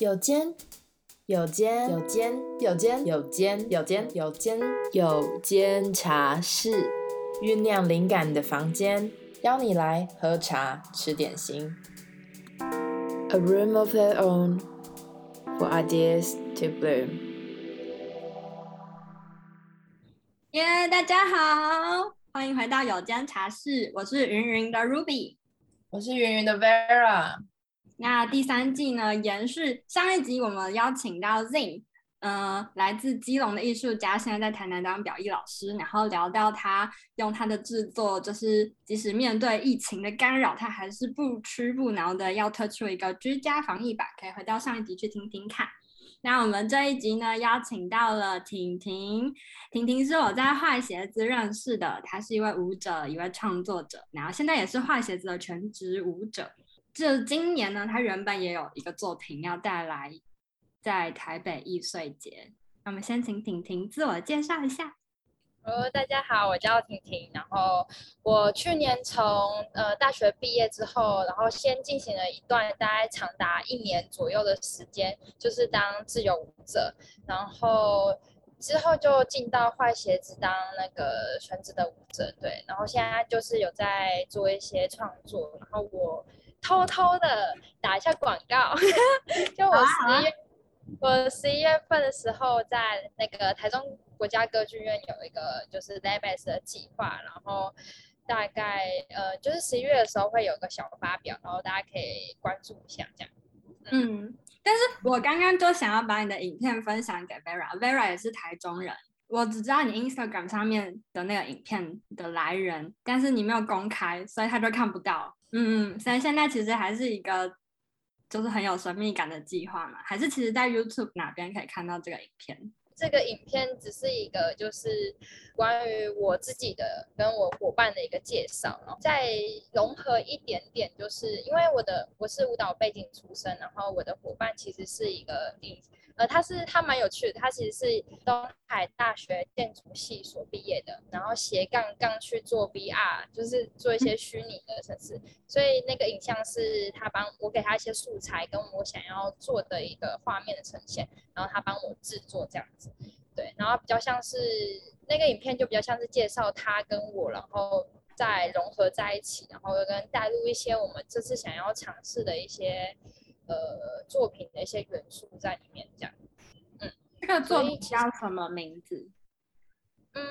有间，有间，有间，有间，有间，有间，有间，有间茶室，酝酿灵感的房间，邀你来喝茶吃点心。A room of their own for ideas to bloom。耶，yeah, 大家好，欢迎回到有间茶室，我是云云的 Ruby，我是云云的 Vera。那第三季呢，延续上一集，我们邀请到 Zing，呃，来自基隆的艺术家，现在在台南当表艺老师，然后聊到他用他的制作，就是即使面对疫情的干扰，他还是不屈不挠的要推出一个居家防疫版，可以回到上一集去听听看。那我们这一集呢，邀请到了婷婷，婷婷是我在坏鞋子认识的，她是一位舞者，一位创作者，然后现在也是坏鞋子的全职舞者。就今年呢，他原本也有一个作品要带来在台北艺穗节。那我们先请婷婷自我介绍一下。呃大家好，我叫婷婷。然后我去年从呃大学毕业之后，然后先进行了一段大概长达一年左右的时间，就是当自由舞者。然后之后就进到坏鞋子当那个全职的舞者。对，然后现在就是有在做一些创作。然后我。偷偷的打一下广告，就我十一月，我十一月份的时候，在那个台中国家歌剧院有一个就是 Live 的计划，然后大概呃就是十一月的时候会有个小发表，然后大家可以关注一下这样。嗯，嗯，但是我刚刚就想要把你的影片分享给 Vera，Vera 也是台中人，我只知道你 Instagram 上面的那个影片的来源，但是你没有公开，所以他就看不到。嗯嗯，所以现在其实还是一个就是很有神秘感的计划嘛，还是其实在 YouTube 哪边可以看到这个影片？这个影片只是一个就是关于我自己的跟我伙伴的一个介绍，然后再融合一点点，就是因为我的我是舞蹈背景出身，然后我的伙伴其实是一个影。呃，他是他蛮有趣的，他其实是东海大学建筑系所毕业的，然后斜杠杠去做 VR，就是做一些虚拟的城市，所以那个影像是他帮我给他一些素材，跟我想要做的一个画面的呈现，然后他帮我制作这样子，对，然后比较像是那个影片就比较像是介绍他跟我，然后再融合在一起，然后又跟带入一些我们这次想要尝试的一些。呃，作品的一些元素在里面，这样。嗯，这个作品叫什么名字？嗯，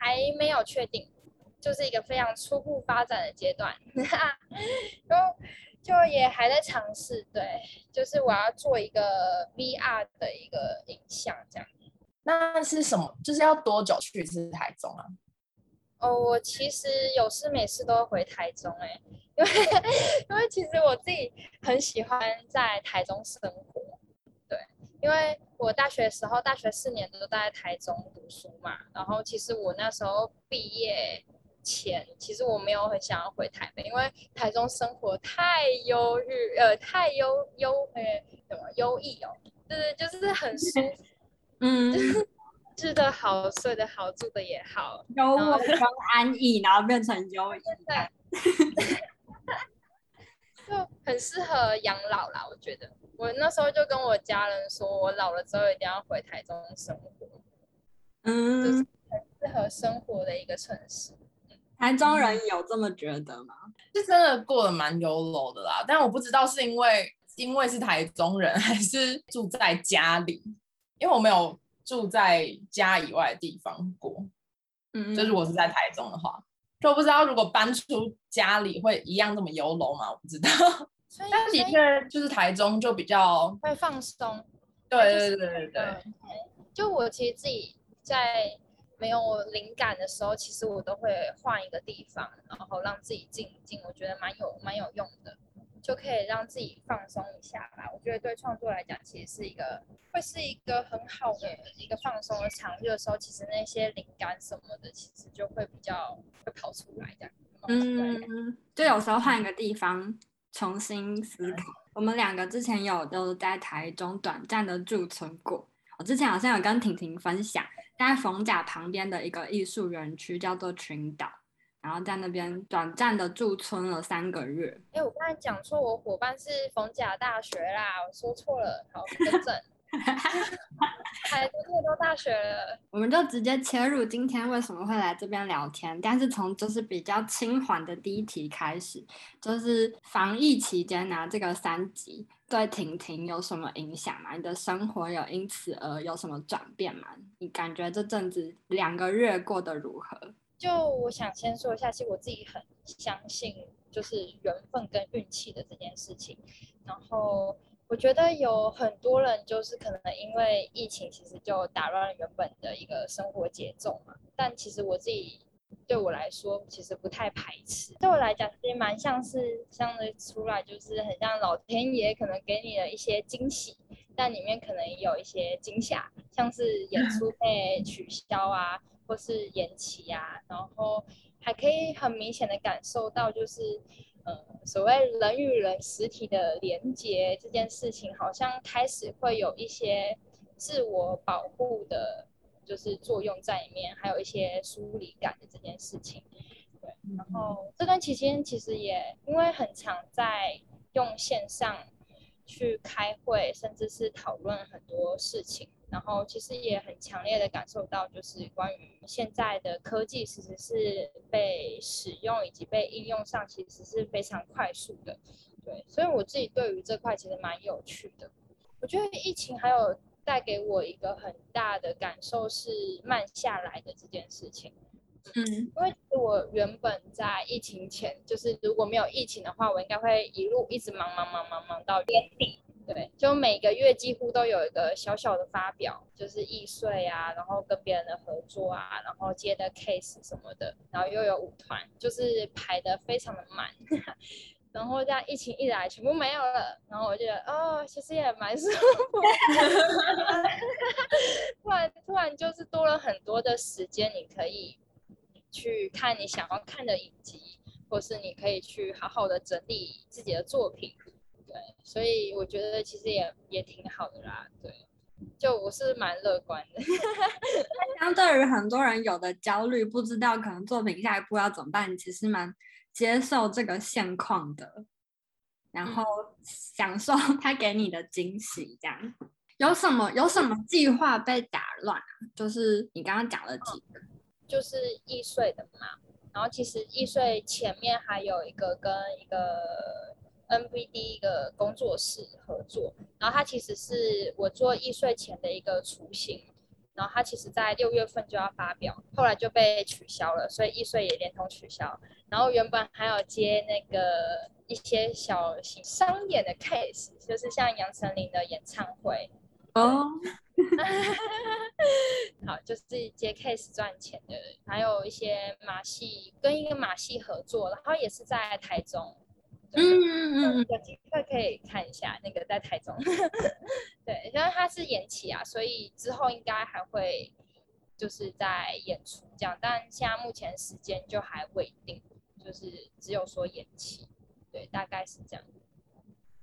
还没有确定，就是一个非常初步发展的阶段，就就也还在尝试。对，就是我要做一个 VR 的一个影像，这样。那是什么？就是要多久去一次台中啊？哦，我其实有事没事都会回台中哎，因为因为其实我自己很喜欢在台中生活，对，因为我大学的时候，大学四年都在台中读书嘛，然后其实我那时候毕业前，其实我没有很想要回台北，因为台中生活太忧郁，呃，太忧忧呃什么优异哦，对对，就是很舒服，嗯。吃的好，睡得好，住的也好，优渥跟安逸，然后变成优逸，就很适合养老啦。我觉得，我那时候就跟我家人说，我老了之后一定要回台中生活，嗯，就是很适合生活的一个城市。台中人有这么觉得吗？是真的过得蛮 YOLO 的啦，但我不知道是因为因为是台中人，还是住在家里，因为我没有。住在家以外的地方过，嗯，就是我是在台中的话，就不知道如果搬出家里会一样这么 YOLO 吗？我不知道，但的确就是台中就比较会放松，对对对对对。就我其实自己在没有灵感的时候，其实我都会换一个地方，然后让自己静一静，我觉得蛮有蛮有用的。就可以让自己放松一下吧。我觉得对创作来讲，其实是一个会是一个很好的一个放松的场域的时候，其实那些灵感什么的，其实就会比较会跑出来这样。嗯，就有时候换一个地方重新思考。嗯、我们两个之前有都在台中短暂的驻村过。我之前好像有跟婷婷分享，在逢甲旁边的一个艺术园区叫做群岛。然后在那边短暂的驻村了三个月。哎，我刚才讲错，我伙伴是逢甲大学啦，我说错了，好，更正。台中这么多大学了，我们就直接切入今天为什么会来这边聊天。但是从就是比较轻缓的第一题开始，就是防疫期间拿、啊、这个三级对婷婷有什么影响吗？你的生活有因此而有什么转变吗？你感觉这阵子两个月过得如何？就我想先说一下，其实我自己很相信就是缘分跟运气的这件事情，然后。我觉得有很多人就是可能因为疫情，其实就打乱了原本的一个生活节奏嘛。但其实我自己对我来说，其实不太排斥。对我来讲，其实蛮像是相对出来，就是很像老天爷可能给你的一些惊喜，但里面可能有一些惊吓，像是演出被取消啊，或是延期啊，然后还可以很明显的感受到就是。呃，所谓人与人实体的连接这件事情，好像开始会有一些自我保护的，就是作用在里面，还有一些疏离感的这件事情。对，然后这段期间其实也因为很常在用线上去开会，甚至是讨论很多事情。然后其实也很强烈的感受到，就是关于现在的科技，其实是被使用以及被应用上，其实是非常快速的。对，所以我自己对于这块其实蛮有趣的。我觉得疫情还有带给我一个很大的感受是慢下来的这件事情。嗯，因为我原本在疫情前，就是如果没有疫情的话，我应该会一路一直忙忙忙忙忙到年底。对，就每个月几乎都有一个小小的发表，就是易碎啊，然后跟别人的合作啊，然后接的 case 什么的，然后又有舞团，就是排的非常的满，然后这样疫情一来，全部没有了，然后我就觉得哦，其实也蛮舒服，突然突然就是多了很多的时间，你可以去看你想要看的影集，或是你可以去好好的整理自己的作品。对，所以我觉得其实也也挺好的啦。对，就我是蛮乐观的。相对于很多人有的焦虑，不知道可能作品下一步要怎么办，其实蛮接受这个现况的，然后享受 他给你的惊喜。这样有什么有什么计划被打乱？就是你刚刚讲了几个，就是易碎的嘛。然后其实易碎前面还有一个跟一个。NVD 一个工作室合作，然后它其实是我做易碎前的一个雏形，然后它其实在六月份就要发表，后来就被取消了，所以易碎也连同取消。然后原本还有接那个一些小型商演的 case，就是像杨丞琳的演唱会哦，好，就是接 case 赚钱的，还有一些马戏跟一个马戏合作，然后也是在台中。嗯嗯嗯，有机会可以看一下那个在台中，对，因为它是延期啊，所以之后应该还会就是在演出这样，但现在目前时间就还未定，就是只有说延期，对，大概是这样。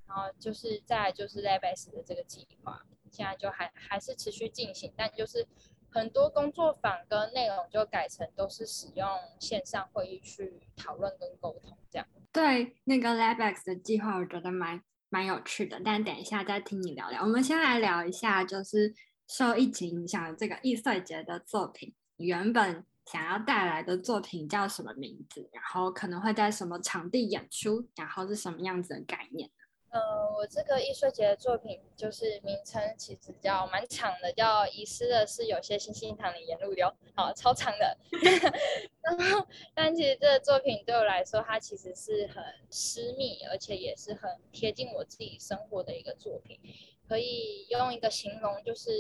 然后就是再来就是 Labex 的这个计划，现在就还还是持续进行，但就是很多工作坊跟内容就改成都是使用线上会议去讨论跟沟通这样。对那个 LabX 的计划，我觉得蛮蛮有趣的，但等一下再听你聊聊。我们先来聊一下，就是受疫情影响这个易碎节的作品，原本想要带来的作品叫什么名字？然后可能会在什么场地演出？然后是什么样子的概念？呃，我这个艺术节的作品就是名称其实叫蛮长的，叫遗失的是有些星星糖的沿路流，好，超长的。然后，但其实这个作品对我来说，它其实是很私密，而且也是很贴近我自己生活的一个作品。可以用一个形容，就是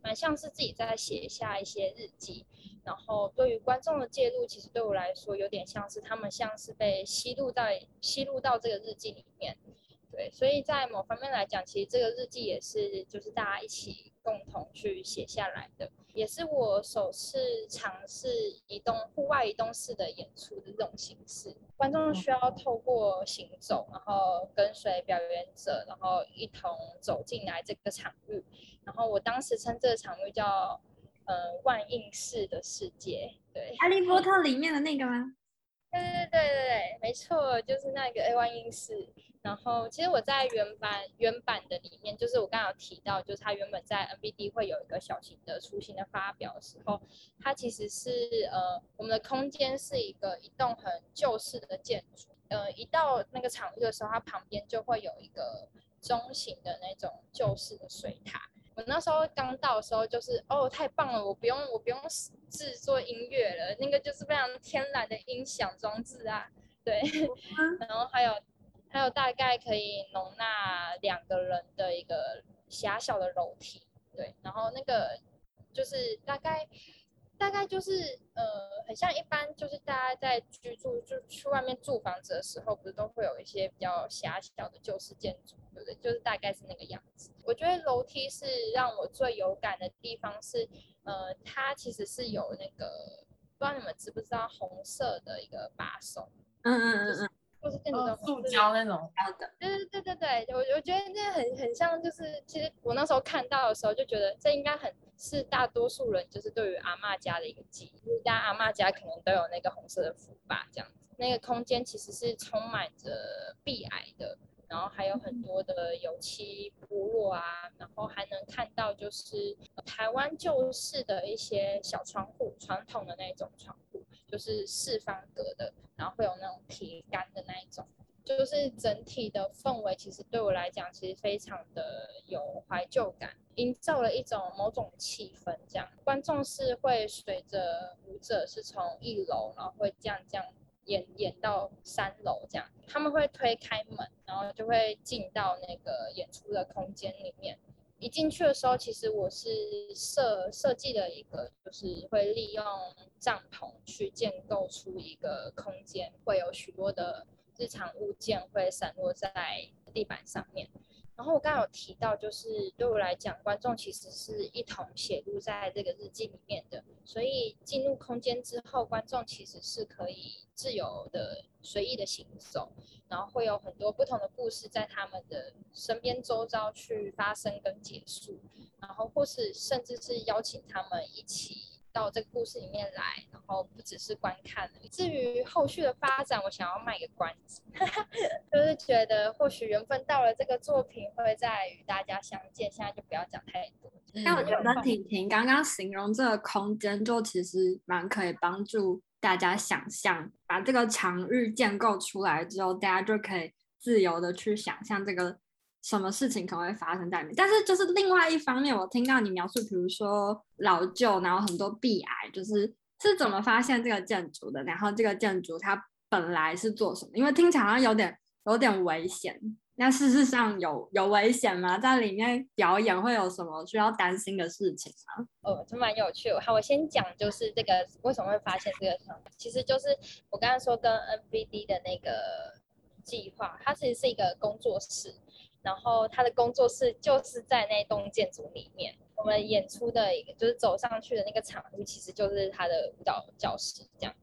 蛮像是自己在写下一些日记。然后，对于观众的介入，其实对我来说，有点像是他们像是被吸入在吸入到这个日记里面。对，所以在某方面来讲，其实这个日记也是就是大家一起共同去写下来的，也是我首次尝试移动户外移动式的演出的这种形式。观众需要透过行走，然后跟随表演者，然后一同走进来这个场域。然后我当时称这个场域叫呃万应式的世界。对，哈利波特里面的那个吗？对对对对对，没错，就是那个 A one 音室。然后其实我在原版原版的里面，就是我刚刚有提到，就是它原本在 NBD 会有一个小型的雏形的发表的时候，它其实是呃我们的空间是一个一栋很旧式的建筑，呃一到那个场域的时候，它旁边就会有一个中型的那种旧式的水塔。我那时候刚到的时候，就是哦，太棒了，我不用我不用制作音乐了，那个就是非常天然的音响装置啊，对，然后还有还有大概可以容纳两个人的一个狭小的楼梯，对，然后那个就是大概。大概就是呃，很像一般，就是大家在居住就去外面住房子的时候，不是都会有一些比较狭小的旧式建筑，对不对？就是大概是那个样子。我觉得楼梯是让我最有感的地方是，呃，它其实是有那个，不知道你们知不知道红色的一个把手，嗯嗯嗯嗯。或是那种塑胶那种的，对对对对对，我我觉得那很很像，就是其实我那时候看到的时候就觉得这应该很是大多数人就是对于阿嬷家的一个记忆，因为大家阿嬷家可能都有那个红色的福吧这样子，那个空间其实是充满着壁癌的，然后还有很多的油漆剥落啊，然后还能看到就是台湾旧式的一些小窗户，传统的那种窗户。就是四方格的，然后会有那种铁杆的那一种，就是整体的氛围其实对我来讲其实非常的有怀旧感，营造了一种某种气氛。这样观众是会随着舞者是从一楼，然后会这样这样演演到三楼这样，他们会推开门，然后就会进到那个演出的空间里面。一进去的时候，其实我是设设计的一个，就是会利用帐篷去建构出一个空间，会有许多的日常物件会散落在地板上面。然后我刚刚有提到，就是对我来讲，观众其实是一同写入在这个日记里面的，所以进入空间之后，观众其实是可以自由的、随意的行走，然后会有很多不同的故事在他们的身边周遭去发生跟结束，然后或是甚至是邀请他们一起。到这个故事里面来，然后不只是观看。至于后续的发展，我想要卖个关子，觉得或许缘分到了，这个作品会再与大家相见。现在就不要讲太多。但我觉得婷婷刚刚形容这个空间，就其实蛮可以帮助大家想象，把这个场域建构出来之后，大家就可以自由的去想象这个。什么事情可能会发生在里面？但是就是另外一方面，我听到你描述，比如说老旧，然后很多壁癌，就是是怎么发现这个建筑的？然后这个建筑它本来是做什么？因为听起来好像有点有点危险。那事实上有有危险吗？在里面表演会有什么需要担心的事情吗？哦，这蛮有趣。好，我先讲就是这个为什么会发现这个场，其实就是我刚刚说跟 NBD 的那个计划，它其实是一个工作室。然后他的工作室就是在那栋建筑里面。我们演出的一个就是走上去的那个场域，其实就是他的舞蹈教室。这样，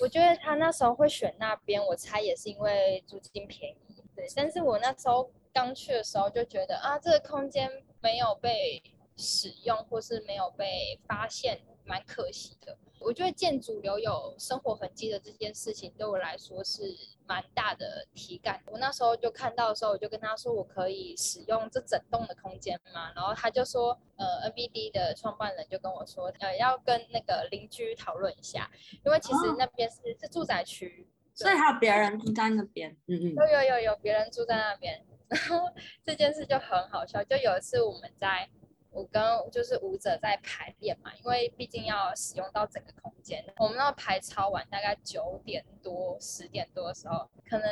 我觉得他那时候会选那边，我猜也是因为租金便宜。对，但是我那时候刚去的时候就觉得啊，这个空间没有被使用或是没有被发现，蛮可惜的。我觉得建筑留有生活痕迹的这件事情，对我来说是蛮大的体感。我那时候就看到的时候，我就跟他说，我可以使用这整栋的空间嘛？然后他就说，呃，NBD 的创办人就跟我说，呃，要跟那个邻居讨论一下，因为其实那边是、哦、是住宅区，所以还有别人住在那边。嗯嗯，有有有有别人住在那边。然后这件事就很好笑，就有一次我们在。我跟就是舞者在排练嘛，因为毕竟要使用到整个空间，我们要排超晚，大概九点多、十点多的时候，可能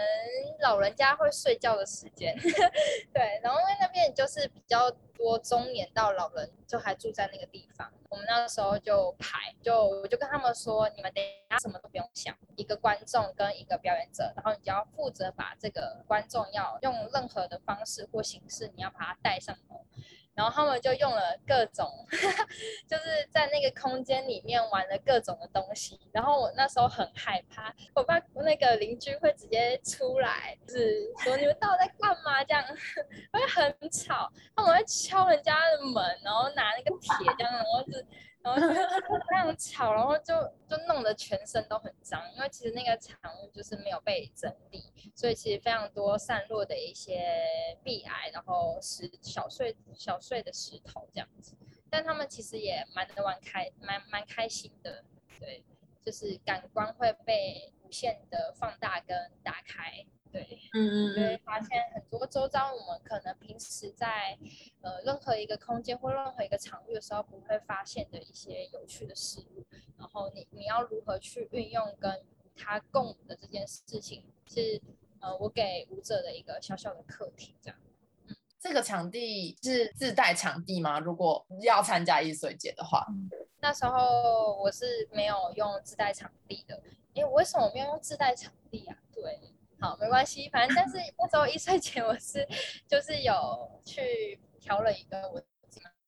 老人家会睡觉的时间，对。然后因为那边就是比较多中年到老人，就还住在那个地方，我们那时候就排，就我就跟他们说，你们等一下什么都不用想，一个观众跟一个表演者，然后你就要负责把这个观众要用任何的方式或形式，你要把他带上楼。然后他们就用了各种，就是在那个空间里面玩了各种的东西。然后我那时候很害怕，我怕那个邻居会直接出来，就是说你们到底在干嘛？这样 会很吵。他们会敲人家的门，然后拿那个铁这样，然后是然后就非常吵，然后就 就弄得全身都很脏，因为其实那个场就是没有被整理，所以其实非常多散落的一些壁癌，然后石小碎小碎的石头这样子。但他们其实也蛮能玩开，蛮蛮开心的，对，就是感官会被无限的放大跟打开。对，嗯嗯，就会发现很多周遭我们可能平时在呃任何一个空间或任何一个场域的时候不会发现的一些有趣的事物，然后你你要如何去运用跟他共舞的这件事情，是呃我给舞者的一个小小的课题，这样。嗯，这个场地是自带场地吗？如果要参加艺穗节的话，那时候我是没有用自带场地的，因为为什么我没有用自带场地啊？对。好，没关系，反正但是那时候一岁前我是就是有去挑了一个我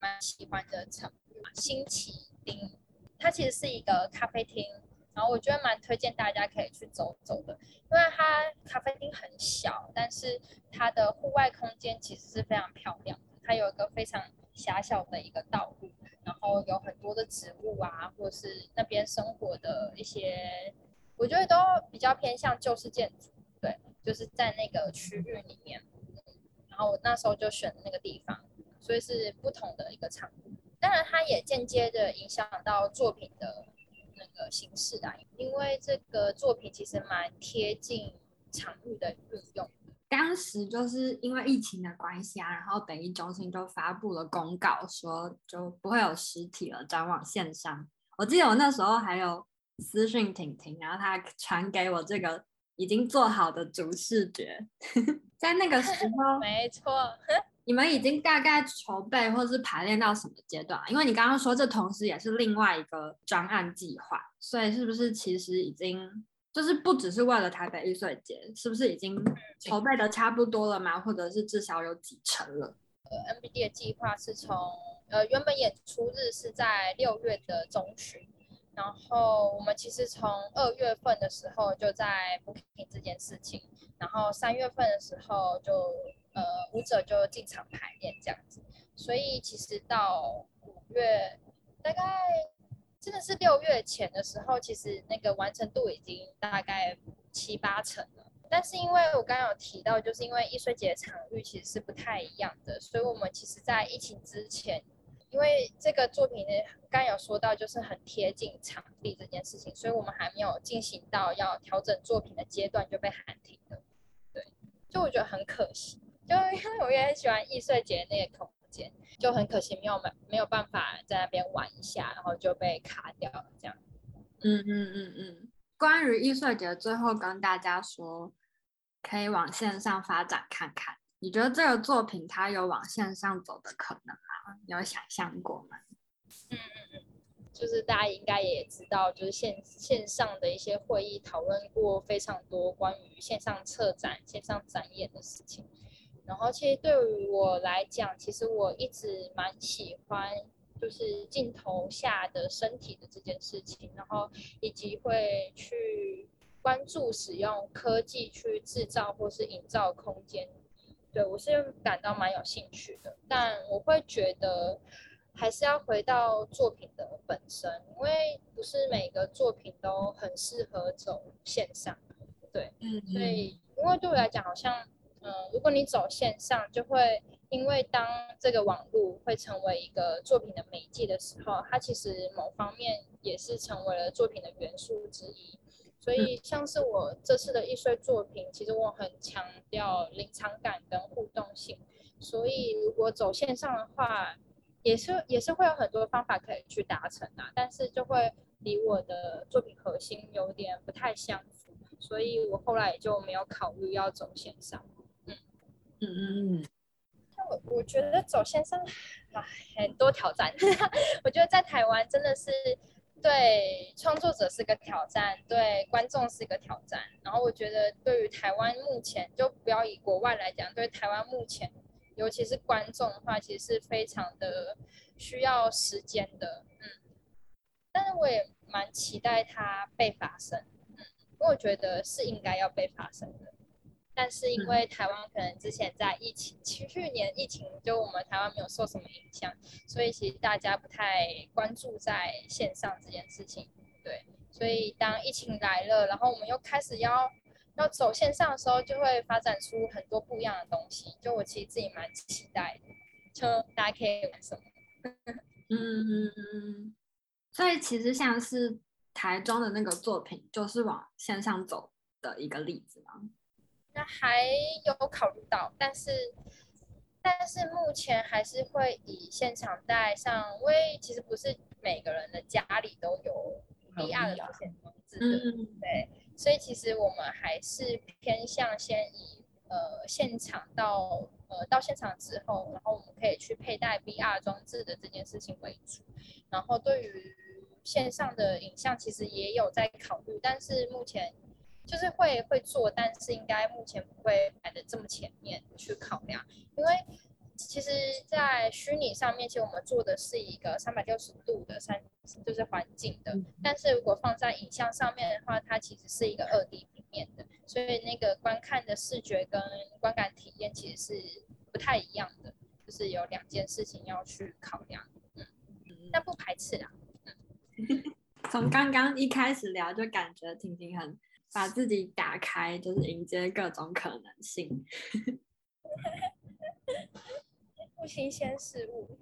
蛮喜欢的场域嘛，新奇丁，它其实是一个咖啡厅，然后我觉得蛮推荐大家可以去走走的，因为它咖啡厅很小，但是它的户外空间其实是非常漂亮的，它有一个非常狭小的一个道路，然后有很多的植物啊，或是那边生活的一些，我觉得都比较偏向旧式建筑。对就是在那个区域里面，然后我那时候就选了那个地方，所以是不同的一个场。当然，它也间接的影响到作品的那个形式啊，因为这个作品其实蛮贴近场域的运用。当时就是因为疫情的关系啊，然后北艺中心就发布了公告，说就不会有实体了，转往线上。我记得我那时候还有私讯婷婷，然后她传给我这个。已经做好的主视觉，在那个时 候，没错。你们已经大概筹备或是排练到什么阶段？因为你刚刚说这同时也是另外一个专案计划，所以是不是其实已经就是不只是为了台北艺术节，是不是已经筹备的差不多了吗？或者是至少有几成了？呃，NBD 的计划是从呃原本演出日是在六月的中旬。然后我们其实从二月份的时候就在 booking 这件事情，然后三月份的时候就呃舞者就进场排练这样子，所以其实到五月大概真的是六月前的时候，其实那个完成度已经大概七八成了。但是因为我刚刚有提到，就是因为艺穗节场域其实是不太一样的，所以我们其实在疫情之前。因为这个作品呢，刚有说到，就是很贴近场地这件事情，所以我们还没有进行到要调整作品的阶段就被喊停了。对，就我觉得很可惜，就因为我也很喜欢艺穗节那个空间，就很可惜没有没没有办法在那边玩一下，然后就被卡掉了这样。嗯嗯嗯嗯。关于艺穗节，最后跟大家说，可以往线上发展看看。你觉得这个作品它有往线上走的可能吗？你有想象过吗？嗯嗯嗯，就是大家应该也知道，就是线线上的一些会议讨论过非常多关于线上策展、线上展演的事情。然后，其实对于我来讲，其实我一直蛮喜欢就是镜头下的身体的这件事情，然后以及会去关注使用科技去制造或是营造空间。对，我是感到蛮有兴趣的，但我会觉得还是要回到作品的本身，因为不是每个作品都很适合走线上。对，嗯，所以因为对我来讲，好像，嗯、呃，如果你走线上，就会因为当这个网络会成为一个作品的媒介的时候，它其实某方面也是成为了作品的元素之一。所以，像是我这次的艺穗作品，其实我很强调临场感跟互动性。所以，如果走线上的话，也是也是会有很多方法可以去达成啊，但是就会离我的作品核心有点不太相符。所以我后来也就没有考虑要走线上。嗯嗯嗯嗯。我我觉得走线上，唉，很多挑战。我觉得在台湾真的是。对创作者是个挑战，对观众是个挑战。然后我觉得，对于台湾目前，就不要以国外来讲，对台湾目前，尤其是观众的话，其实是非常的需要时间的。嗯，但是我也蛮期待它被发生。嗯，因为我觉得是应该要被发生的。但是因为台湾可能之前在疫情，去年疫情就我们台湾没有受什么影响，所以其实大家不太关注在线上这件事情。对，所以当疫情来了，然后我们又开始要要走线上的时候，就会发展出很多不一样的东西。就我其实自己蛮期待的，就大家可以玩什么？嗯嗯嗯。所以其实像是台中的那个作品，就是往线上走的一个例子吗？那还有考虑到，但是但是目前还是会以现场带上，因为其实不是每个人的家里都有 VR 的保险装置的，对，所以其实我们还是偏向先以呃现场到呃到现场之后，然后我们可以去佩戴 VR 装置的这件事情为主，然后对于线上的影像其实也有在考虑，但是目前。就是会会做，但是应该目前不会排的这么前面去考量，因为其实，在虚拟上面，其实我们做的是一个三百六十度的三，就是环境的，但是如果放在影像上面的话，它其实是一个二 D 平面的，所以那个观看的视觉跟观感体验其实是不太一样的，就是有两件事情要去考量，嗯，但不排斥啦，嗯，从刚刚一开始聊就感觉婷婷很。把自己打开，就是迎接各种可能性。不新鲜事物。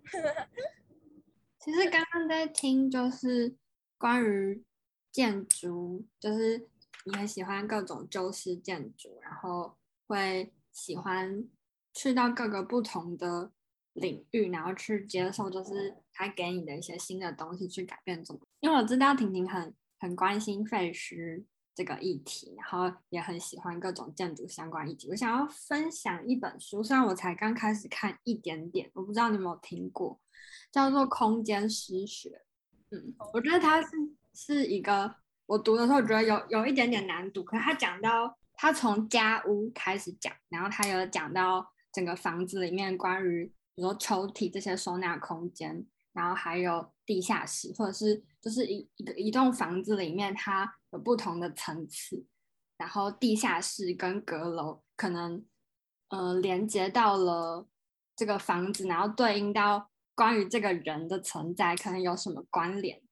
其实刚刚在听，就是关于建筑，就是你很喜欢各种旧式建筑，然后会喜欢去到各个不同的领域，然后去接受，就是他给你的一些新的东西，去改变怎么。因为我知道婷婷很很关心废墟。这个议题，然后也很喜欢各种建筑相关议题。我想要分享一本书，虽然我才刚开始看一点点，我不知道你有没有听过，叫做《空间诗学》。嗯，我觉得它是是一个，我读的时候觉得有有一点点难读，可是他讲到他从家屋开始讲，然后他有讲到整个房子里面关于比如说抽屉这些收纳空间，然后还有地下室，或者是就是一一个一栋房子里面它。有不同的层次，然后地下室跟阁楼可能，呃，连接到了这个房子，然后对应到关于这个人的存在，可能有什么关联？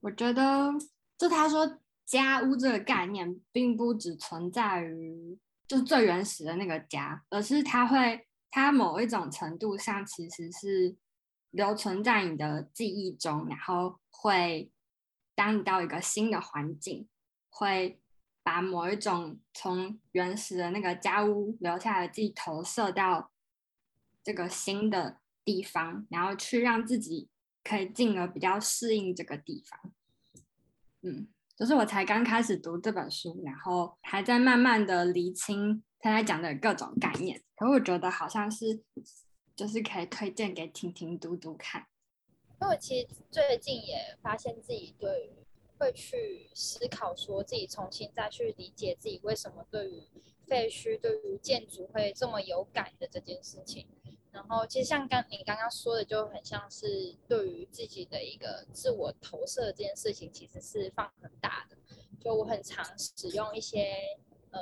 我觉得，就他说家屋这个概念，并不只存在于就最原始的那个家，而是它会，它某一种程度上其实是留存在你的记忆中，然后会当你到一个新的环境。会把某一种从原始的那个家屋留下来的记忆投射到这个新的地方，然后去让自己可以进而比较适应这个地方。嗯，就是我才刚开始读这本书，然后还在慢慢的厘清他在讲的各种概念。可我觉得好像是，就是可以推荐给婷婷读读看。因为我其实最近也发现自己对于。会去思考，说自己重新再去理解自己为什么对于废墟、对于建筑会这么有感的这件事情。然后，其实像刚你刚刚说的，就很像是对于自己的一个自我投射这件事情，其实是放很大的。就我很常使用一些呃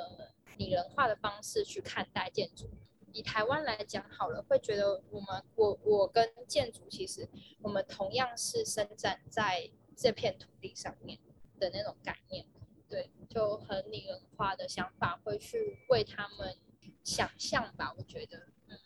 拟人化的方式去看待建筑。以台湾来讲好了，会觉得我们我我跟建筑其实我们同样是生长在。这片土地上面的那种概念，对，就很拟人化的想法，会去为他们想象吧。我觉得，嗯，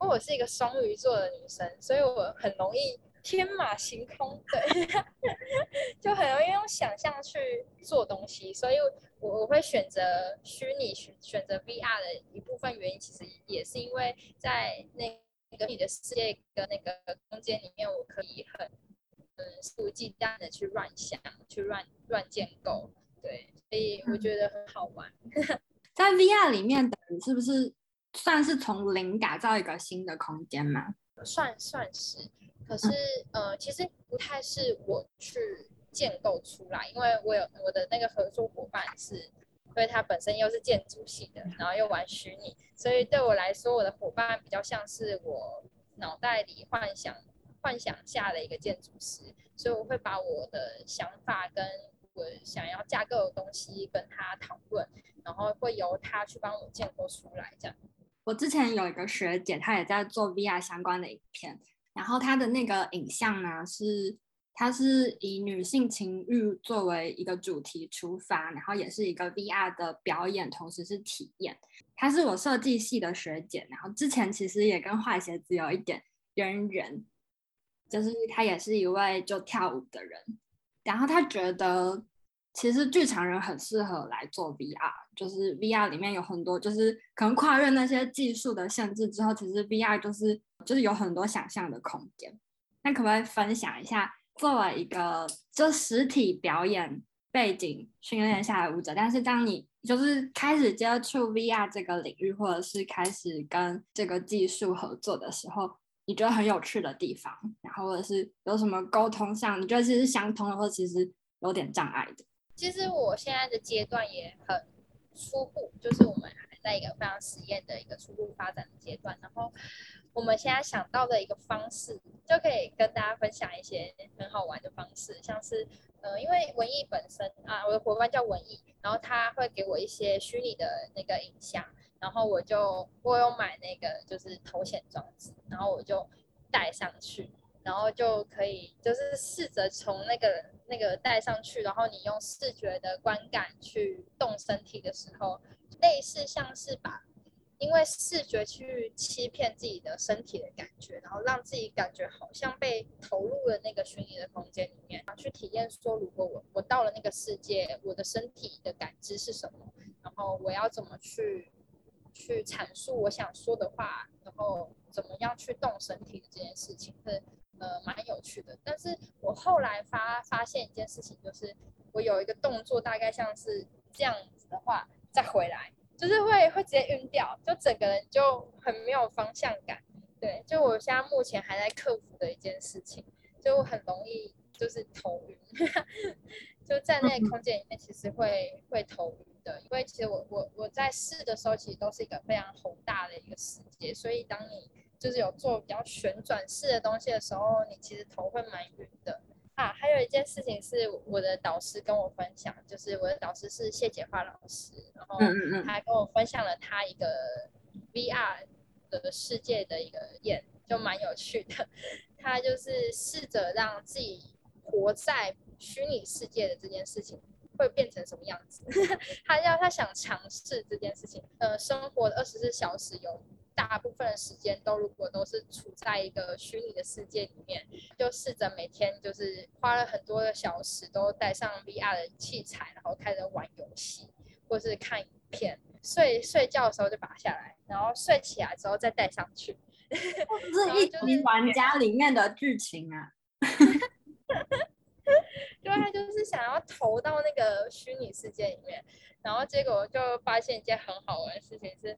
因为我是一个双鱼座的女生，所以我很容易天马行空，对，就很容易用想象去做东西。所以我我会选择虚拟选选择 VR 的一部分原因，其实也是因为在那个你的世界跟那个空间里面，我可以很。嗯，肆无忌惮的去乱想，去乱乱建构，对，所以我觉得很好玩。在 VR 里面，等于是不是算是从零打造一个新的空间嘛？算算是，可是、呃，其实不太是我去建构出来，因为我有我的那个合作伙伴是，因为他本身又是建筑系的，然后又玩虚拟，所以对我来说，我的伙伴比较像是我脑袋里幻想。幻想下的一个建筑师，所以我会把我的想法跟我想要架构的东西跟他讨论，然后会由他去帮我建构出来。这样，我之前有一个学姐，她也在做 VR 相关的影片，然后他的那个影像呢是。它是以女性情欲作为一个主题出发，然后也是一个 VR 的表演，同时是体验。她是我设计系的学姐，然后之前其实也跟坏鞋子有一点渊源，就是她也是一位就跳舞的人，然后她觉得其实剧场人很适合来做 VR，就是 VR 里面有很多就是可能跨越那些技术的限制之后，其实 VR 就是就是有很多想象的空间。那可不可以分享一下？作为一个就实体表演背景训练下来的舞者，但是当你就是开始接触 VR 这个领域，或者是开始跟这个技术合作的时候，你觉得很有趣的地方，然后或者是有什么沟通上你觉得其实相通的，或其实有点障碍的？其实我现在的阶段也很初步，就是我们还在一个非常实验的一个初步发展的阶段，然后。我们现在想到的一个方式，就可以跟大家分享一些很好玩的方式，像是，呃，因为文艺本身啊，我的伙伴叫文艺，然后他会给我一些虚拟的那个影像，然后我就我有买那个就是头显装置，然后我就戴上去，然后就可以就是试着从那个那个戴上去，然后你用视觉的观感去动身体的时候，类似像是把。因为视觉去欺骗自己的身体的感觉，然后让自己感觉好像被投入了那个虚拟的空间里面，然后去体验说，如果我我到了那个世界，我的身体的感知是什么，然后我要怎么去去阐述我想说的话，然后怎么样去动身体的这件事情是呃蛮有趣的。但是我后来发发现一件事情，就是我有一个动作，大概像是这样子的话，再回来。就是会会直接晕掉，就整个人就很没有方向感。对，就我现在目前还在克服的一件事情，就很容易就是头晕，就在那个空间里面其实会会头晕的。因为其实我我我在试的时候，其实都是一个非常宏大的一个世界，所以当你就是有做比较旋转式的东西的时候，你其实头会蛮晕的。啊，还有一件事情是我的导师跟我分享，就是我的导师是谢洁华老师，然后他跟我分享了他一个 VR 的世界的一个演，就蛮有趣的。他就是试着让自己活在虚拟世界的这件事情会变成什么样子，他要他想尝试这件事情，呃，生活的二十四小时有。大部分的时间都如果都是处在一个虚拟的世界里面，就试着每天就是花了很多的小时，都带上 VR 的器材，然后开始玩游戏或是看影片。睡睡觉的时候就拔下来，然后睡起来之后再戴上去。这是 一群玩家里面的剧情啊！对，他就是想要投到那个虚拟世界里面，然后结果就发现一件很好玩的事情是。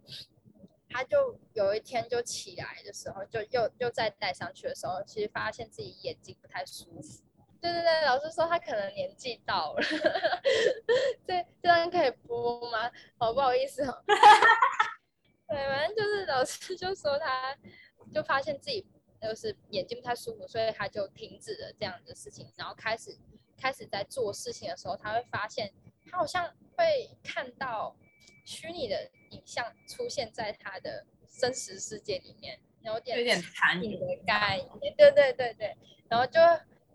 他就有一天就起来的时候，就又又再戴上去的时候，其实发现自己眼睛不太舒服。对对对，老师说他可能年纪到了。这这样可以播吗？好不好意思哦。对，反正就是老师就说他，就发现自己就是眼睛不太舒服，所以他就停止了这样的事情，然后开始开始在做事情的时候，他会发现他好像会看到虚拟的。影像出现在他的真实世界里面，有点有点残影的概念，对对对对，然后就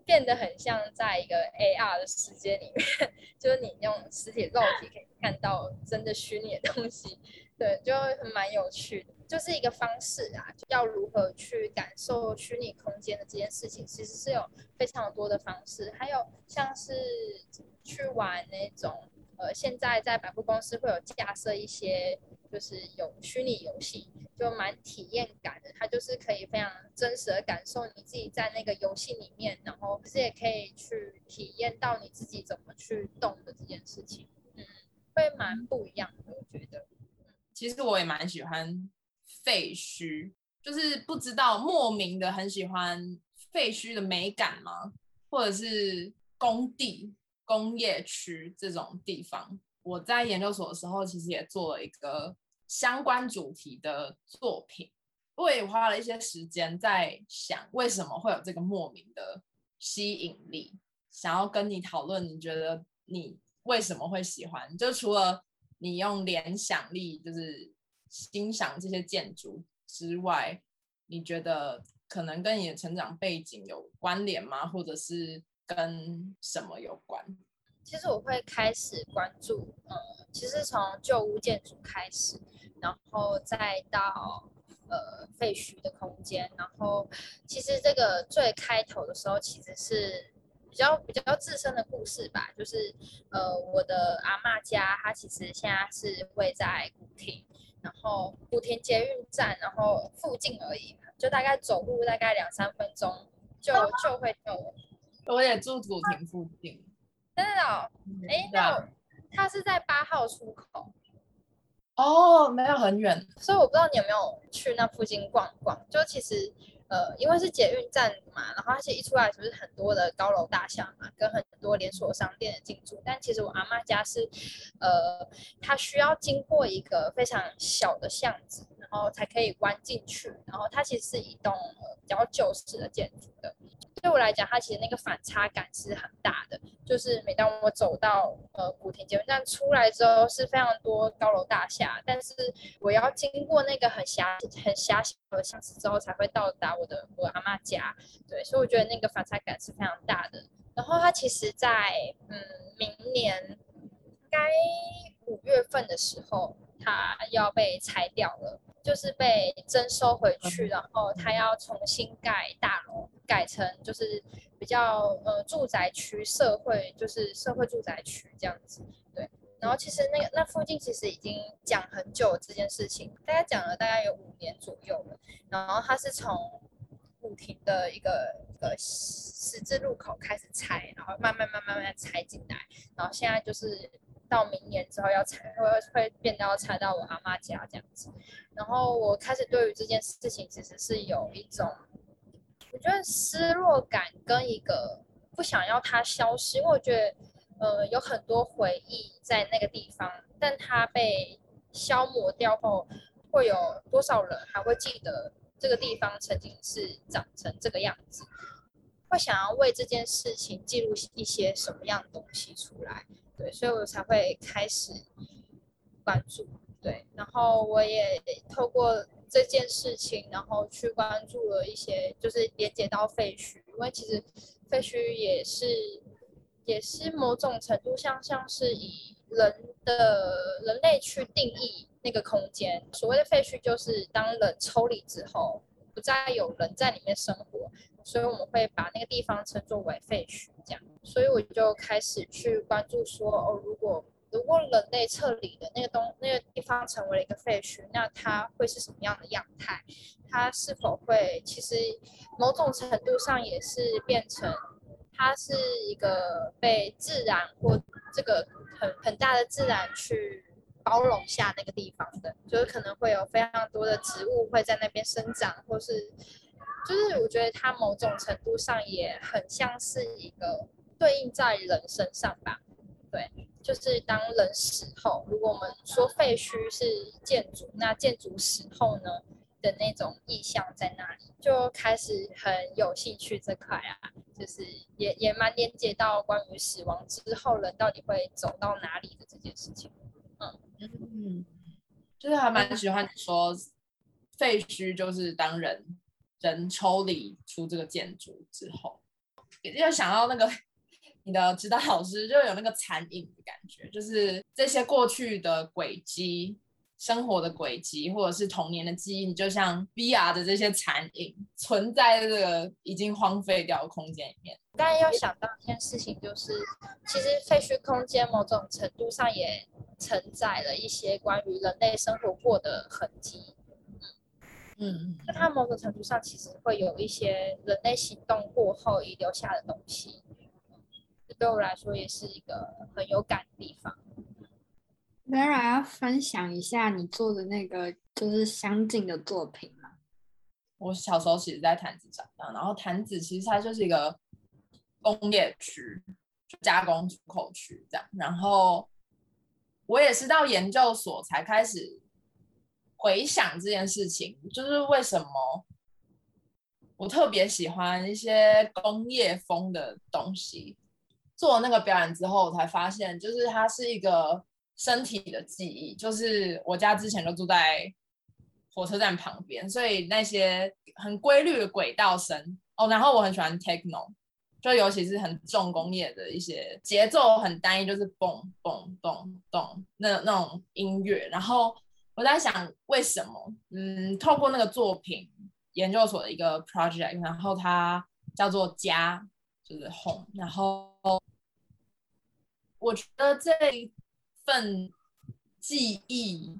变得很像在一个 AR 的世界里面，就是你用实体肉体可以看到真的虚拟的东西，对，就蛮有趣的，就是一个方式啊，要如何去感受虚拟空间的这件事情，其实是有非常多的方式，还有像是去玩那种。呃，现在在百货公司会有架设一些，就是有虚拟游戏，就蛮体验感的。它就是可以非常真实的感受你自己在那个游戏里面，然后其实也可以去体验到你自己怎么去动的这件事情。嗯，会蛮不一样的，我觉得。其实我也蛮喜欢废墟，就是不知道莫名的很喜欢废墟的美感吗？或者是工地？工业区这种地方，我在研究所的时候，其实也做了一个相关主题的作品。我也花了一些时间在想，为什么会有这个莫名的吸引力，想要跟你讨论，你觉得你为什么会喜欢？就除了你用联想力就是欣赏这些建筑之外，你觉得可能跟你的成长背景有关联吗？或者是跟什么有关？其实我会开始关注，呃，其实从旧屋建筑开始，然后再到呃废墟的空间，然后其实这个最开头的时候其实是比较比较自身的故事吧，就是呃我的阿嬷家，她其实现在是会在古亭，然后古亭捷运站，然后附近而已，就大概走路大概两三分钟就就会到。我也住古亭附近。真的哦，哎，那他是在八号出口哦，没有很远，所以我不知道你有没有去那附近逛逛。就其实，呃，因为是捷运站嘛，然后它其实一出来就是很多的高楼大厦嘛，跟很多连锁商店的进驻。但其实我阿妈家是，呃，它需要经过一个非常小的巷子，然后才可以弯进去。然后它其实是一栋比较旧式的建筑的。对我来讲，它其实那个反差感是很大的。就是每当我走到呃古亭捷运站出来之后，是非常多高楼大厦，但是我要经过那个很狭很狭小的巷子之后，才会到达我的我阿妈家。对，所以我觉得那个反差感是非常大的。然后它其实在，在嗯明年该五月份的时候，它要被拆掉了。就是被征收回去，然后它要重新盖大楼，改成就是比较呃住宅区、社会就是社会住宅区这样子。对，然后其实那个那附近其实已经讲很久这件事情，大家讲了大概有五年左右了。然后它是从古亭的一个一个十字路口开始拆，然后慢慢慢慢慢慢拆进来，然后现在就是。到明年之后要拆，会会变到拆到我阿妈家这样子。然后我开始对于这件事情其实是有一种，我觉得失落感跟一个不想要它消失，因为我觉得呃有很多回忆在那个地方，但它被消磨掉后，会有多少人还会记得这个地方曾经是长成这个样子？会想要为这件事情记录一些什么样的东西出来？对，所以我才会开始关注，对，然后我也透过这件事情，然后去关注了一些，就是连接到废墟，因为其实废墟也是也是某种程度上像是以人的人类去定义那个空间。所谓的废墟，就是当人抽离之后，不再有人在里面生活，所以我们会把那个地方称作为废墟，这样。所以我就开始去关注说，哦，如果如果人类撤离的那个东那个地方成为了一个废墟，那它会是什么样的样态？它是否会其实某种程度上也是变成它是一个被自然或这个很很大的自然去包容下那个地方的，就是可能会有非常多的植物会在那边生长，或是就是我觉得它某种程度上也很像是一个。对应在人身上吧，对，就是当人死后，如果我们说废墟是建筑，那建筑死后呢的那种意象在那里，就开始很有兴趣这块啊，就是也也蛮连接到关于死亡之后人到底会走到哪里的这件事情，嗯嗯，就是还蛮喜欢你说废墟就是当人人抽离出这个建筑之后，因为想到那个。你的指导老师就有那个残影的感觉，就是这些过去的轨迹、生活的轨迹，或者是童年的记忆，你就像 VR 的这些残影，存在这个已经荒废掉的空间里面。刚才又想到一件事情，就是其实废墟空间某种程度上也承载了一些关于人类生活过的痕迹。嗯嗯，那它某种程度上其实会有一些人类行动过后遗留下的东西。对我来说也是一个很有感的地方。Vera 要分享一下你做的那个就是相近的作品吗？我小时候其实，在坛子长大，然后坛子其实它就是一个工业区，加工出口区这样。然后我也是到研究所才开始回想这件事情，就是为什么我特别喜欢一些工业风的东西。做那个表演之后，我才发现，就是它是一个身体的记忆。就是我家之前就住在火车站旁边，所以那些很规律的轨道声哦，然后我很喜欢 techno，就尤其是很重工业的一些节奏很单一，就是嘣嘣咚咚那那种音乐。然后我在想，为什么？嗯，透过那个作品研究所的一个 project，然后它叫做家，就是 home，然后。我觉得这份记忆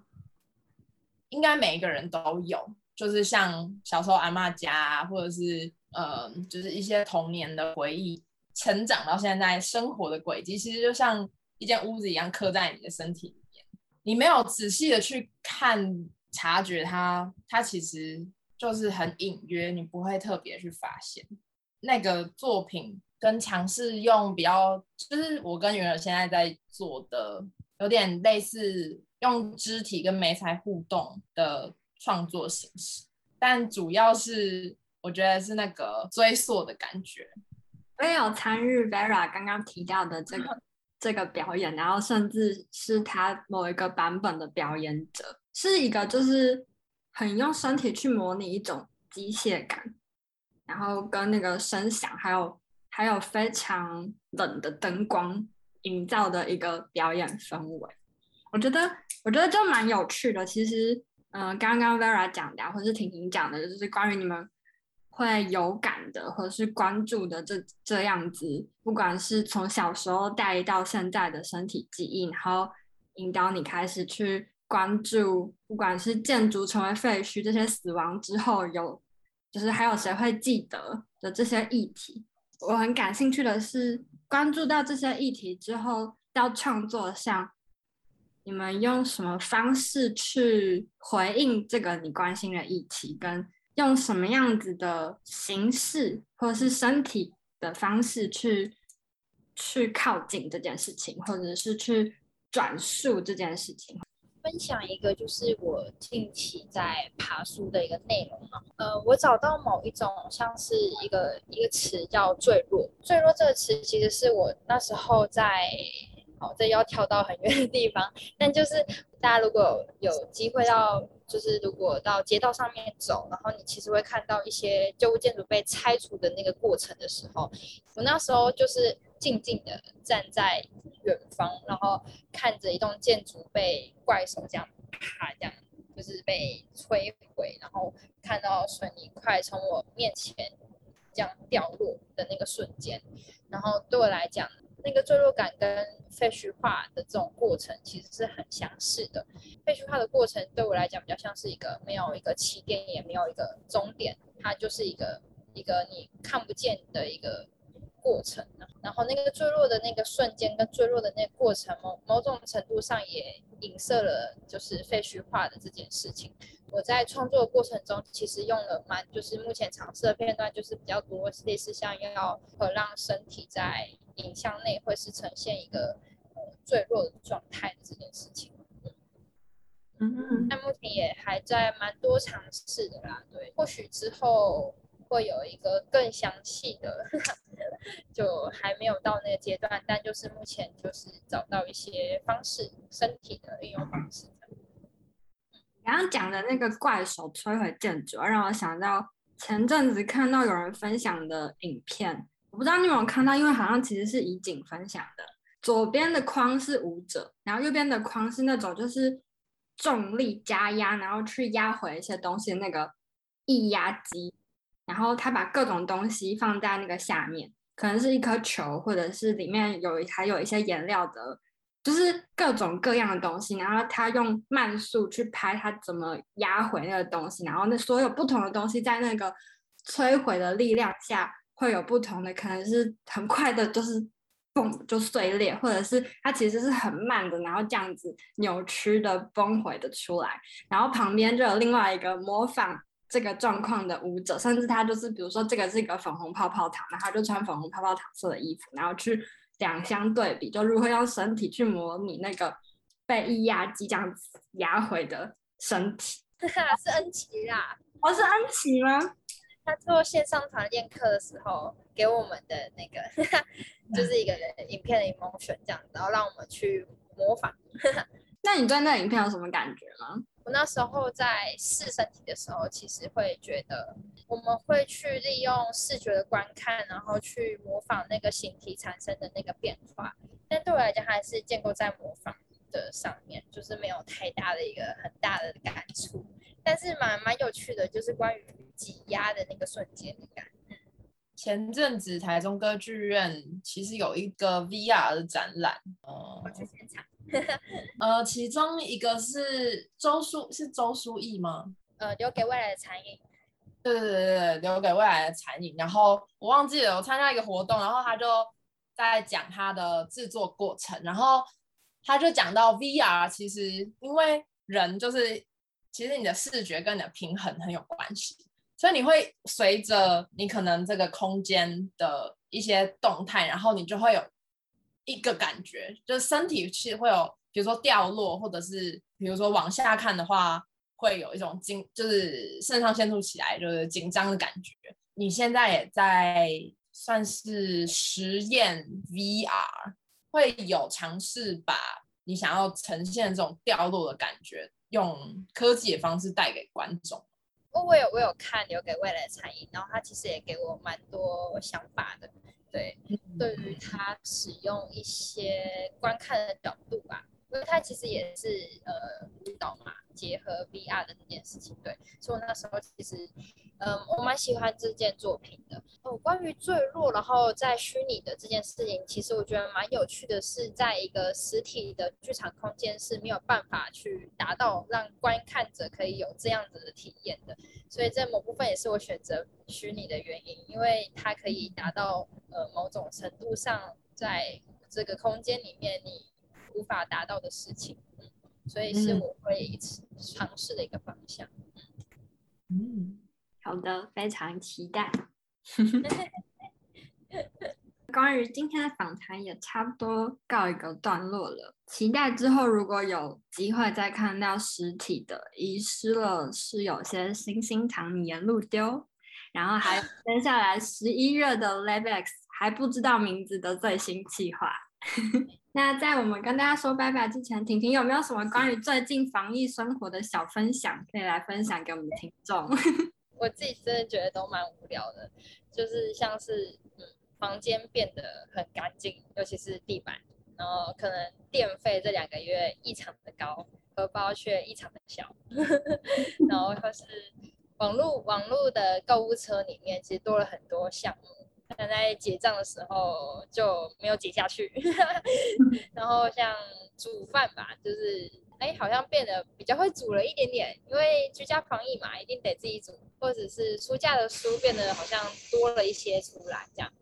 应该每一个人都有，就是像小时候阿嬷家啊，或者是呃，就是一些童年的回忆，成长到现在生活的轨迹，其实就像一间屋子一样刻在你的身体里面。你没有仔细的去看、察觉它，它其实就是很隐约，你不会特别去发现那个作品。跟尝试用比较，就是我跟云儿现在在做的，有点类似用肢体跟媒材互动的创作形式，但主要是我觉得是那个追溯的感觉。我也有参与 Vera 刚刚提到的这个 这个表演，然后甚至是他某一个版本的表演者，是一个就是很用身体去模拟一种机械感，然后跟那个声响还有。还有非常冷的灯光营造的一个表演氛围，我觉得我觉得就蛮有趣的。其实，嗯、呃，刚刚 Vera 讲的，或者是婷婷讲的，就是关于你们会有感的，或者是关注的这这样子，不管是从小时候带到现在的身体记忆，然后引导你开始去关注，不管是建筑成为废墟，这些死亡之后有，就是还有谁会记得的这些议题。我很感兴趣的是，关注到这些议题之后，要创作上，你们用什么方式去回应这个你关心的议题，跟用什么样子的形式或者是身体的方式去去靠近这件事情，或者是去转述这件事情。分享一个就是我近期在爬书的一个内容啊，呃，我找到某一种像是一个一个词叫坠落，坠落这个词其实是我那时候在，好，这要跳到很远的地方，但就是大家如果有机会到，就是如果到街道上面走，然后你其实会看到一些旧物建筑被拆除的那个过程的时候，我那时候就是静静的站在。远方，然后看着一栋建筑被怪手这样啪，这样就是被摧毁，然后看到水泥块从我面前这样掉落的那个瞬间，然后对我来讲，那个坠落感跟废墟化的这种过程其实是很相似的。废墟化的过程对我来讲比较像是一个没有一个起点，也没有一个终点，它就是一个一个你看不见的一个。过程，然后那个坠落的那个瞬间跟坠落的那个过程，某某种程度上也影射了就是废墟化的这件事情。我在创作的过程中，其实用了蛮就是目前尝试的片段，就是比较多类似像要和让身体在影像内会是呈现一个呃坠落的状态的这件事情。嗯嗯，那目前也还在蛮多尝试的啦，对，或许之后。会有一个更详细的，就还没有到那个阶段，但就是目前就是找到一些方式，身体的应用方式。刚刚讲的那个怪手摧毁建筑，让我想到前阵子看到有人分享的影片，我不知道你有没有看到，因为好像其实是怡景分享的。左边的框是舞者，然后右边的框是那种就是重力加压，然后去压回一些东西的那个液压机。然后他把各种东西放在那个下面，可能是一颗球，或者是里面有还有一些颜料的，就是各种各样的东西。然后他用慢速去拍他怎么压回那个东西，然后那所有不同的东西在那个摧毁的力量下会有不同的，可能是很快的，就是嘣就碎裂，或者是它其实是很慢的，然后这样子扭曲的崩毁的出来。然后旁边就有另外一个模仿。这个状况的舞者，甚至他就是，比如说这个是一个粉红泡泡糖，然后他就穿粉红泡泡糖色的衣服，然后去两相对比，就如何用身体去模拟那个被液压机这样子压毁的身体。是恩琪啦，我、哦、是恩琪吗？他做线上团练课的时候给我们的那个，就是一个影片的 emotion 这样，然后让我们去模仿。那你对那影片有什么感觉吗？我那时候在试身体的时候，其实会觉得我们会去利用视觉的观看，然后去模仿那个形体产生的那个变化。但对我来讲，还是建构在模仿的上面，就是没有太大的一个很大的感触。但是蛮蛮有趣的，就是关于挤压的那个瞬间的感觉。前阵子台中歌剧院其实有一个 VR 的展览，我去现场。呃，其中一个是周书，是周书义吗？呃，留给未来的残影。对对对对，留给未来的残影。然后我忘记了，我参加一个活动，然后他就在讲他的制作过程，然后他就讲到 VR，其实因为人就是，其实你的视觉跟你的平衡很有关系，所以你会随着你可能这个空间的一些动态，然后你就会有。一个感觉就是身体其实会有，比如说掉落，或者是比如说往下看的话，会有一种紧，就是肾上腺素起来，就是紧张的感觉。你现在也在算是实验 VR，会有尝试把你想要呈现这种掉落的感觉，用科技的方式带给观众。我有我有看留给未来的餐饮，然后他其实也给我蛮多想法的。对，对于他使用一些观看的角度吧，因为他其实也是呃舞蹈嘛，结合 VR 的这件事情，对，所以我那时候其实，嗯、我蛮喜欢这件作品的。哦，关于坠落，然后在虚拟的这件事情，其实我觉得蛮有趣的是，在一个实体的剧场空间是没有办法去达到让观看者可以有这样子的体验的。所以这某部分也是我选择虚拟的原因，因为它可以达到呃某种程度上，在这个空间里面你无法达到的事情，嗯，所以是我会尝试的一个方向。嗯，好的，非常期待。关于今天的访谈也差不多告一个段落了，期待之后如果有机会再看到实体的《遗失了》，是有些星星糖你沿路丢，然后还有接下来十一月的 labex 还不知道名字的最新计划。那在我们跟大家说拜拜之前，婷婷有没有什么关于最近防疫生活的小分享可以来分享给我们听众？我自己真的觉得都蛮无聊的，就是像是嗯。房间变得很干净，尤其是地板。然后可能电费这两个月异常的高，荷包却异常的小。然后就是网络网络的购物车里面其实多了很多项目，但在结账的时候就没有结下去。然后像煮饭吧，就是哎好像变得比较会煮了一点点，因为居家防疫嘛，一定得自己煮，或者是书架的书变得好像多了一些出来这样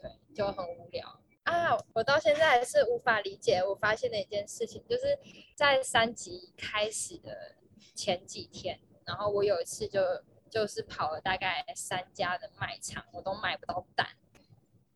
对。就很无聊啊！我到现在还是无法理解。我发现的一件事情，就是在三级开始的前几天，然后我有一次就就是跑了大概三家的卖场，我都买不到蛋，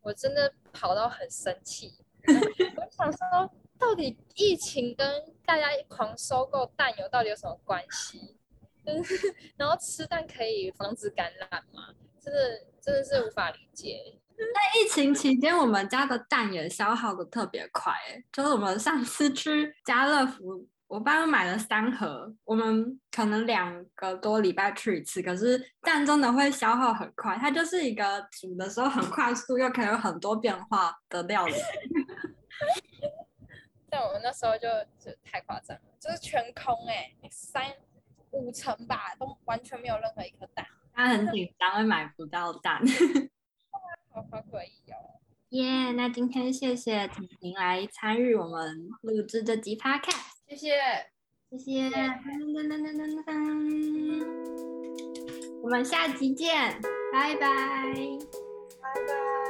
我真的跑到很生气。我想说，到底疫情跟大家狂收购蛋有到底有什么关系？然后吃蛋可以防止感染吗？真的真的是无法理解。在疫情期间，我们家的蛋也消耗的特别快，就是我们上次去家乐福，我爸买了三盒，我们可能两个多礼拜去一次，可是蛋真的会消耗很快，它就是一个煮的时候很快速，又可以有很多变化的料理。但我们那时候就就太夸张了，就是全空哎、欸，三五层吧，都完全没有任何一颗蛋，他很紧张，会买不到蛋。好诡异哦！耶，yeah, 那今天谢谢婷婷来参与我们录制这集 Podcast，谢谢，谢谢，噔噔噔噔噔噔，我们下期见，拜拜，拜拜。